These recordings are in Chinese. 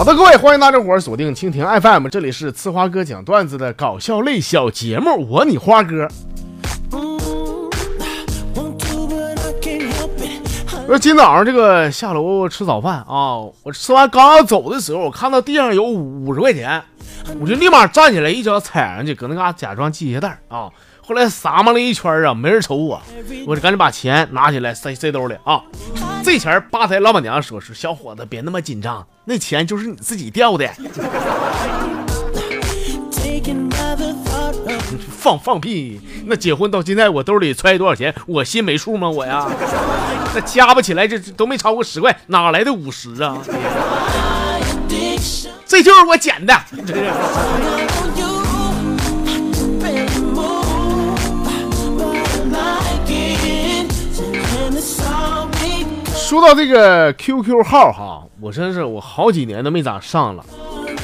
好的，各位，欢迎大家伙儿锁定蜻蜓 FM，这里是呲花哥讲段子的搞笑类小节目，我你花哥。说今早上这个下楼吃早饭啊，我吃完刚要走的时候，我看到地上有五十块钱，我就立马站起来，一脚踩上去，搁那嘎假装系鞋带啊。后来撒嘛了一圈啊，没人瞅我，我就赶紧把钱拿起来塞塞兜里啊。这钱吧台老板娘说是小伙子，别那么紧张，那钱就是你自己掉的。放放屁！那结婚到现在，我兜里揣多少钱，我心没数吗？我呀，那加不起来，这都没超过十块，哪来的五十啊？这就是我捡的。说到这个 QQ 号哈，我真是我好几年都没咋上了。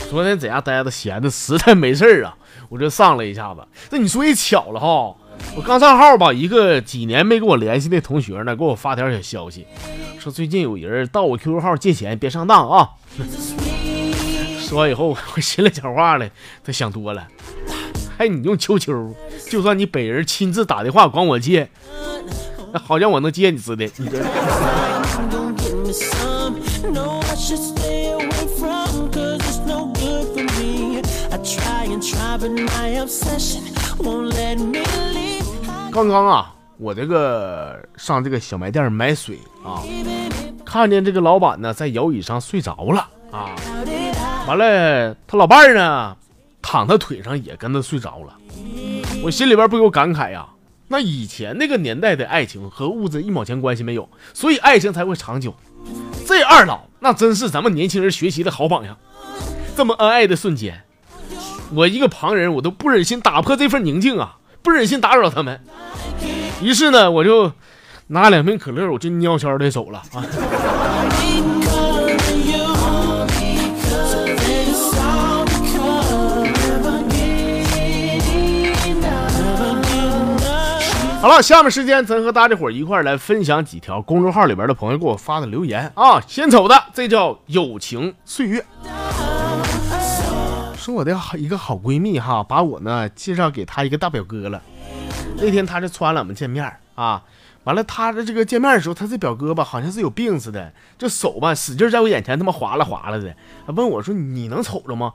昨天在家待着闲的实在没事儿啊，我就上了一下子。那你说也巧了哈，我刚上号吧，一个几年没跟我联系的同学呢，给我发条小消息，说最近有人盗我 QQ 号借钱，别上当啊。说完以后，我心里讲话了，他想多了。哎，你用 QQ，就算你本人亲自打电话管我借，好像我能借你似的，你。刚刚啊，我这个上这个小卖店买水啊，看见这个老板呢在摇椅上睡着了啊，完了他老伴儿呢躺他腿上也跟他睡着了，我心里边不由感慨呀，那以前那个年代的爱情和物质一毛钱关系没有，所以爱情才会长久。这二老那真是咱们年轻人学习的好榜样，这么恩爱的瞬间。我一个旁人，我都不忍心打破这份宁静啊，不忍心打扰他们。于是呢，我就拿两瓶可乐，我就悄悄的走了啊。好了，下面时间咱和大家伙一块来分享几条公众号里边的朋友给我发的留言啊。先瞅的，这叫友情岁月。说我的好一个好闺蜜哈，把我呢介绍给她一个大表哥了。那天她就穿了我们见面啊，完了她的这个见面的时候，她这表哥吧好像是有病似的，这手吧使劲在我眼前他妈划拉划拉的，问我说你能瞅着吗？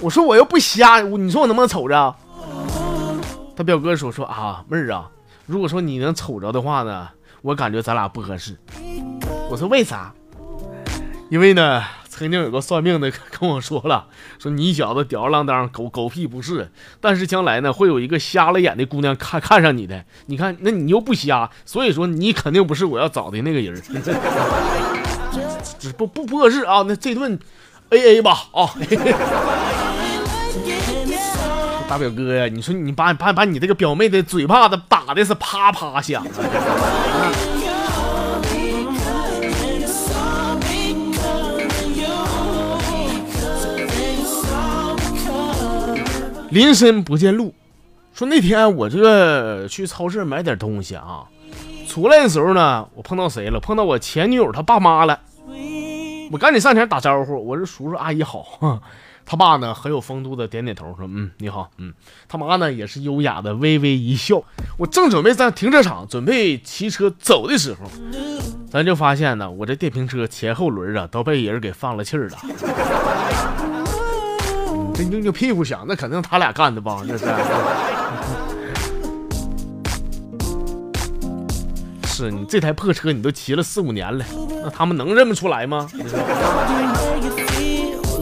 我说我又不瞎，你说我能不能瞅着？他表哥说说啊妹儿啊，如果说你能瞅着的话呢，我感觉咱俩不合适。我说为啥？因为呢。曾经有个算命的跟我说了，说你小子吊儿郎当，狗狗屁不是，但是将来呢，会有一个瞎了眼的姑娘看看上你的。你看，那你又不瞎，所以说你肯定不是我要找的那个人。这不不不合适啊！那这顿 A A 吧啊！大表哥呀，你说你把把把你这个表妹的嘴巴子打的是啪啪响啊。林深不见路，说那天我这个去超市买点东西啊，出来的时候呢，我碰到谁了？碰到我前女友她爸妈了。我赶紧上前打招呼，我说叔叔阿姨好。他爸呢很有风度的点点头，说嗯你好，嗯。他妈呢也是优雅的微微一笑。我正准备在停车场准备骑车走的时候，咱就发现呢，我这电瓶车前后轮啊都被人给放了气儿了。这扭扭屁股响，那肯定他俩干的吧？这是。是你这台破车，你都骑了四五年了，那他们能认不出来吗？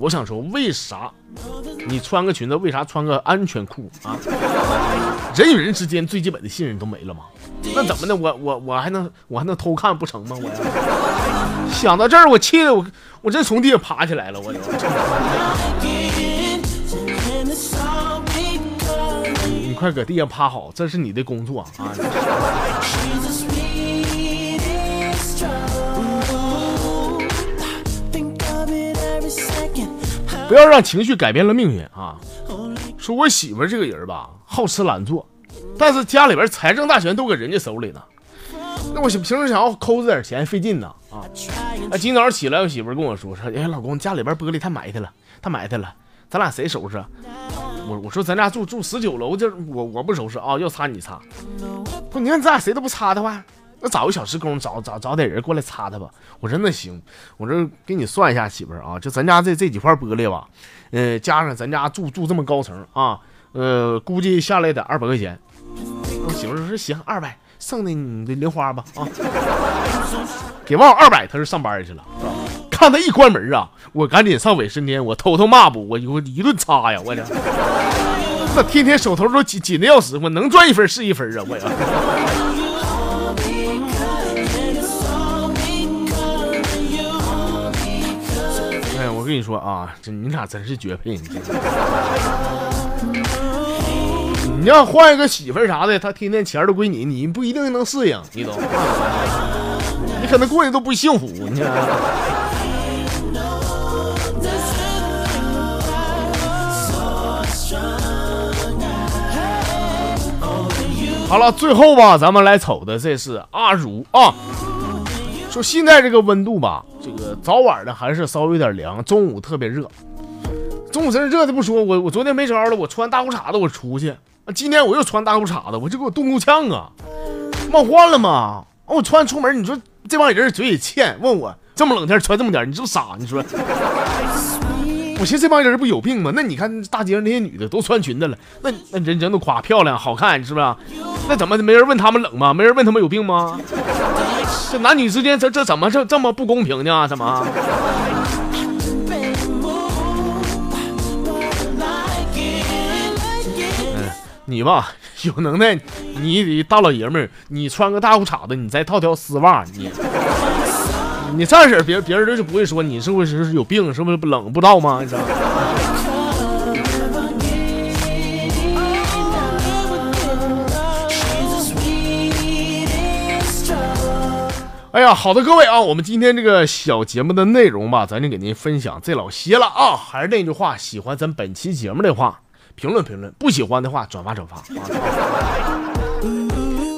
我想说，为啥你穿个裙子，为啥穿个安全裤啊？人与人之间最基本的信任都没了吗？那怎么的？我我我还能我还能偷看不成吗？我想到这儿，我气得我我真从地上爬起来了，我就。快搁地上趴好，这是你的工作啊！不要让情绪改变了命运啊！说我媳妇这个人吧，好吃懒做，但是家里边财政大权都搁人家手里呢。那我平时想要抠着点钱费劲呢啊！啊，今早上起来，我媳妇跟我说说，哎，老公，家里边玻璃太埋汰了，太埋汰了，咱俩谁收拾？我我说咱家住住十九楼，这我我不收拾啊，要擦你擦。不，你看咱俩谁都不擦的话。那找个小时工，找找找点人过来擦擦吧。我说那行，我这给你算一下，媳妇儿啊，就咱家这这几块玻璃吧，呃，加上咱家住住这么高层啊，呃，估计下来得二百块钱。我媳妇儿说行，二百，剩的你的零花吧啊。给忘二百，他是上班去了。看他一关门啊，我赶紧上卫生间，我偷偷抹布，我我一顿擦呀，我这那天天手头都紧紧的要死，我能赚一分是一分啊，我呀。跟你说啊，这你俩真是绝配！你你要换一个媳妇啥的，他天天钱都归你，你不一定能适应，你懂？你可能过得都不幸福，你。好了，最后吧，咱们来瞅的这是阿如啊。说现在这个温度吧，这个早晚的还是稍微有点凉，中午特别热。中午真热的不说，我我昨天没招了，我穿大裤衩子我出去，啊今天我又穿大裤衩子，我就给我冻够呛啊，冒换了吗？我穿出门，你说这帮人嘴也欠，问我这么冷天穿这么点，你是不是傻？你说，我寻思这帮人不有病吗？那你看大街上那些女的都穿裙子了，那那人人都夸漂亮好看，是不是？那怎么没人问他们冷吗？没人问他们有病吗？这男女之间，这这怎么这这么不公平呢？怎么？你吧，有能耐，你得大老爷们儿，你穿个大裤衩子，你再套条丝袜，你你这样式别别人就不会说你是不是有病，是不是冷不知道吗？你知道？哎呀，好的，各位啊，我们今天这个小节目的内容吧，咱就给您分享这老些了啊。还是那句话，喜欢咱本期节目的话，评论评论；不喜欢的话，转发转发。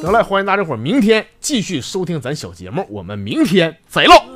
得了，欢迎大家伙明天继续收听咱小节目，我们明天再唠。